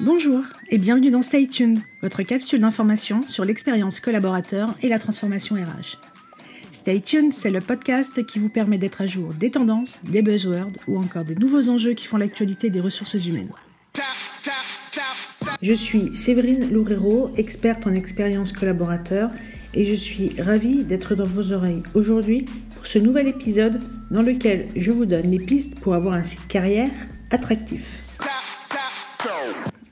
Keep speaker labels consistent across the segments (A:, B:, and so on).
A: Bonjour et bienvenue dans Stay Tuned, votre capsule d'information sur l'expérience collaborateur et la transformation RH. Stay Tuned, c'est le podcast qui vous permet d'être à jour des tendances, des buzzwords ou encore des nouveaux enjeux qui font l'actualité des ressources humaines. Je suis Séverine Loureiro, experte en expérience collaborateur, et je suis ravie d'être dans vos oreilles aujourd'hui pour ce nouvel épisode dans lequel je vous donne les pistes pour avoir un site carrière attractif.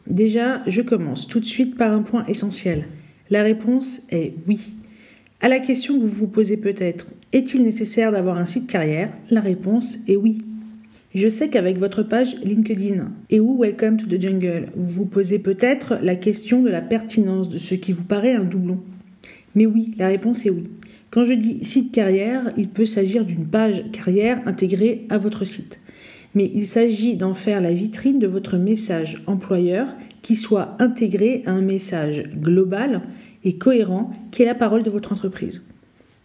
A: Déjà, je commence tout de suite par un point essentiel. La réponse est oui. À la question que vous vous posez peut-être, est-il nécessaire d'avoir un site carrière? La réponse est oui. Je sais qu'avec votre page LinkedIn et ou Welcome to the Jungle, vous vous posez peut-être la question de la pertinence de ce qui vous paraît un doublon. Mais oui, la réponse est oui. Quand je dis site carrière, il peut s'agir d'une page carrière intégrée à votre site mais il s'agit d'en faire la vitrine de votre message employeur qui soit intégré à un message global et cohérent qui est la parole de votre entreprise.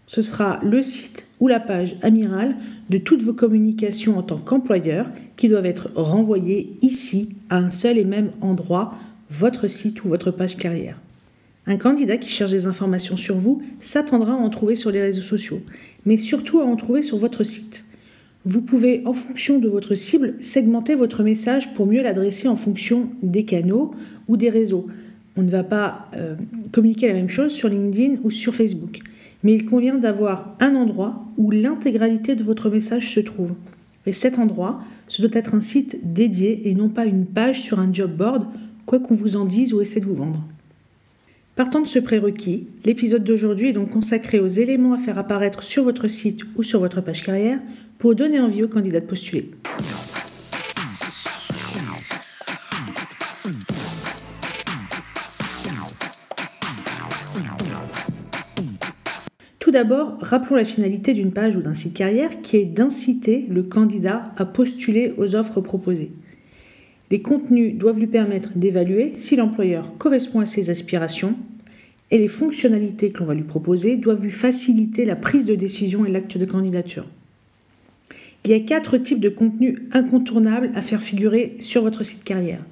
A: Ce sera le site ou la page amiral de toutes vos communications en tant qu'employeur qui doivent être renvoyées ici à un seul et même endroit, votre site ou votre page carrière. Un candidat qui cherche des informations sur vous s'attendra à en trouver sur les réseaux sociaux, mais surtout à en trouver sur votre site. Vous pouvez, en fonction de votre cible, segmenter votre message pour mieux l'adresser en fonction des canaux ou des réseaux. On ne va pas euh, communiquer la même chose sur LinkedIn ou sur Facebook, mais il convient d'avoir un endroit où l'intégralité de votre message se trouve. Et cet endroit, ce doit être un site dédié et non pas une page sur un job board, quoi qu'on vous en dise ou essaie de vous vendre. Partant de ce prérequis, l'épisode d'aujourd'hui est donc consacré aux éléments à faire apparaître sur votre site ou sur votre page carrière pour donner envie aux candidats de postuler. Tout d'abord, rappelons la finalité d'une page ou d'un site carrière qui est d'inciter le candidat à postuler aux offres proposées. Les contenus doivent lui permettre d'évaluer si l'employeur correspond à ses aspirations et les fonctionnalités que l'on va lui proposer doivent lui faciliter la prise de décision et l'acte de candidature. Il y a quatre types de contenus incontournables à faire figurer sur votre site carrière.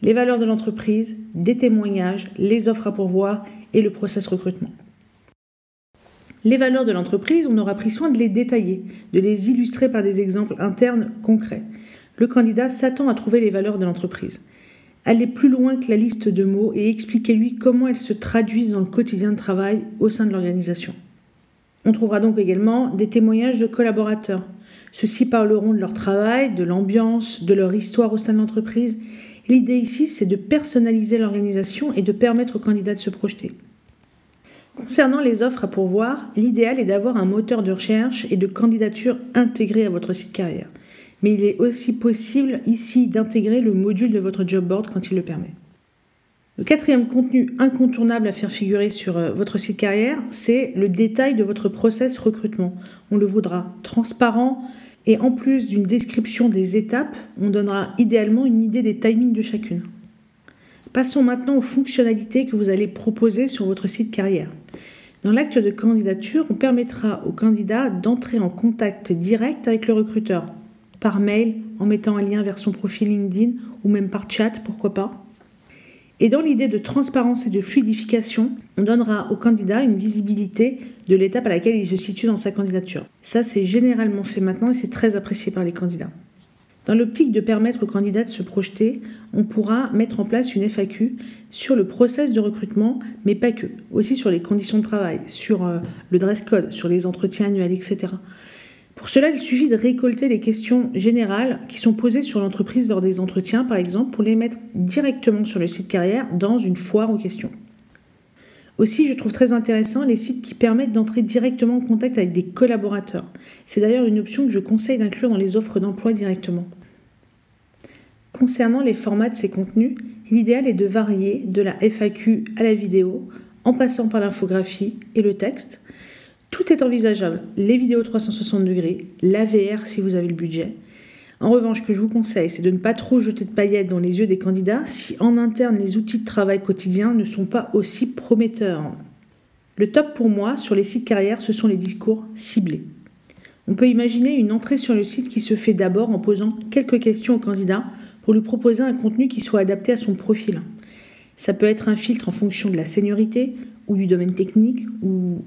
A: Les valeurs de l'entreprise, des témoignages, les offres à pourvoir et le process recrutement. Les valeurs de l'entreprise, on aura pris soin de les détailler, de les illustrer par des exemples internes concrets. Le candidat s'attend à trouver les valeurs de l'entreprise. Allez plus loin que la liste de mots et expliquez-lui comment elles se traduisent dans le quotidien de travail au sein de l'organisation. On trouvera donc également des témoignages de collaborateurs, ceux-ci parleront de leur travail, de l'ambiance, de leur histoire au sein de l'entreprise. L'idée ici, c'est de personnaliser l'organisation et de permettre aux candidats de se projeter. Concernant les offres à pourvoir, l'idéal est d'avoir un moteur de recherche et de candidature intégré à votre site carrière. Mais il est aussi possible ici d'intégrer le module de votre job board quand il le permet. Le quatrième contenu incontournable à faire figurer sur euh, votre site carrière, c'est le détail de votre process recrutement. On le voudra transparent et en plus d'une description des étapes, on donnera idéalement une idée des timings de chacune. Passons maintenant aux fonctionnalités que vous allez proposer sur votre site carrière. Dans l'acte de candidature, on permettra au candidat d'entrer en contact direct avec le recruteur, par mail, en mettant un lien vers son profil LinkedIn ou même par chat, pourquoi pas. Et dans l'idée de transparence et de fluidification, on donnera au candidat une visibilité de l'étape à laquelle il se situe dans sa candidature. Ça, c'est généralement fait maintenant et c'est très apprécié par les candidats. Dans l'optique de permettre aux candidats de se projeter, on pourra mettre en place une FAQ sur le process de recrutement, mais pas que, aussi sur les conditions de travail, sur euh, le dress code, sur les entretiens annuels, etc. Pour cela, il suffit de récolter les questions générales qui sont posées sur l'entreprise lors des entretiens, par exemple, pour les mettre directement sur le site carrière dans une foire aux questions. Aussi, je trouve très intéressant les sites qui permettent d'entrer directement en contact avec des collaborateurs. C'est d'ailleurs une option que je conseille d'inclure dans les offres d'emploi directement. Concernant les formats de ces contenus, l'idéal est de varier de la FAQ à la vidéo, en passant par l'infographie et le texte, tout est envisageable. Les vidéos 360 degrés, la VR si vous avez le budget. En revanche, ce que je vous conseille, c'est de ne pas trop jeter de paillettes dans les yeux des candidats si en interne les outils de travail quotidien ne sont pas aussi prometteurs. Le top pour moi sur les sites carrières, ce sont les discours ciblés. On peut imaginer une entrée sur le site qui se fait d'abord en posant quelques questions aux candidats pour lui proposer un contenu qui soit adapté à son profil. Ça peut être un filtre en fonction de la seniorité ou du domaine technique ou.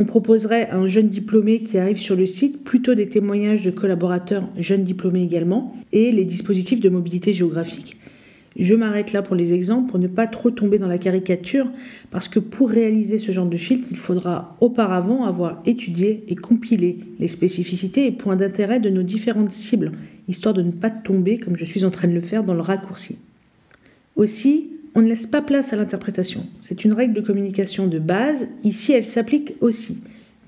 A: On proposerait à un jeune diplômé qui arrive sur le site plutôt des témoignages de collaborateurs jeunes diplômés également et les dispositifs de mobilité géographique. Je m'arrête là pour les exemples pour ne pas trop tomber dans la caricature parce que pour réaliser ce genre de filtre, il faudra auparavant avoir étudié et compilé les spécificités et points d'intérêt de nos différentes cibles, histoire de ne pas tomber, comme je suis en train de le faire, dans le raccourci. Aussi, on ne laisse pas place à l'interprétation. C'est une règle de communication de base. Ici, elle s'applique aussi.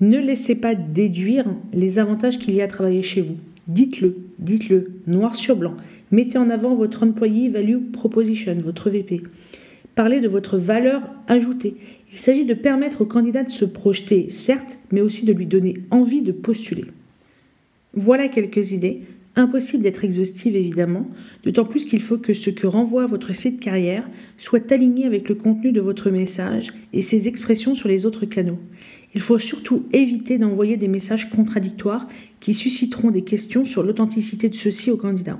A: Ne laissez pas déduire les avantages qu'il y a à travailler chez vous. Dites-le, dites-le, noir sur blanc. Mettez en avant votre Employee Value Proposition, votre VP. Parlez de votre valeur ajoutée. Il s'agit de permettre au candidat de se projeter, certes, mais aussi de lui donner envie de postuler. Voilà quelques idées. Impossible d'être exhaustive évidemment, d'autant plus qu'il faut que ce que renvoie votre site carrière soit aligné avec le contenu de votre message et ses expressions sur les autres canaux. Il faut surtout éviter d'envoyer des messages contradictoires qui susciteront des questions sur l'authenticité de ceux-ci au candidat.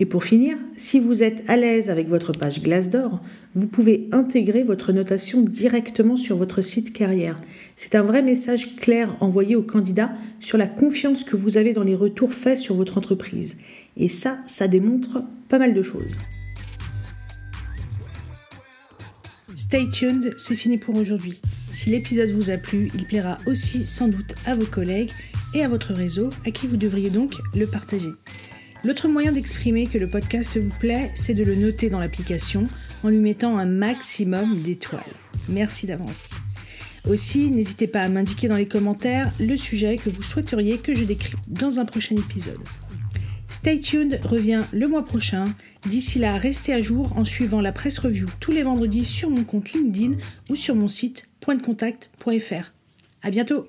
A: Et pour finir, si vous êtes à l'aise avec votre page Glassdoor, vous pouvez intégrer votre notation directement sur votre site carrière. C'est un vrai message clair envoyé au candidat sur la confiance que vous avez dans les retours faits sur votre entreprise. Et ça, ça démontre pas mal de choses. Stay tuned, c'est fini pour aujourd'hui. Si l'épisode vous a plu, il plaira aussi sans doute à vos collègues et à votre réseau, à qui vous devriez donc le partager. L'autre moyen d'exprimer que le podcast vous plaît, c'est de le noter dans l'application en lui mettant un maximum d'étoiles. Merci d'avance. Aussi, n'hésitez pas à m'indiquer dans les commentaires le sujet que vous souhaiteriez que je décrypte dans un prochain épisode. Stay tuned revient le mois prochain. D'ici là, restez à jour en suivant la presse review tous les vendredis sur mon compte LinkedIn ou sur mon site pointdecontact.fr. À bientôt!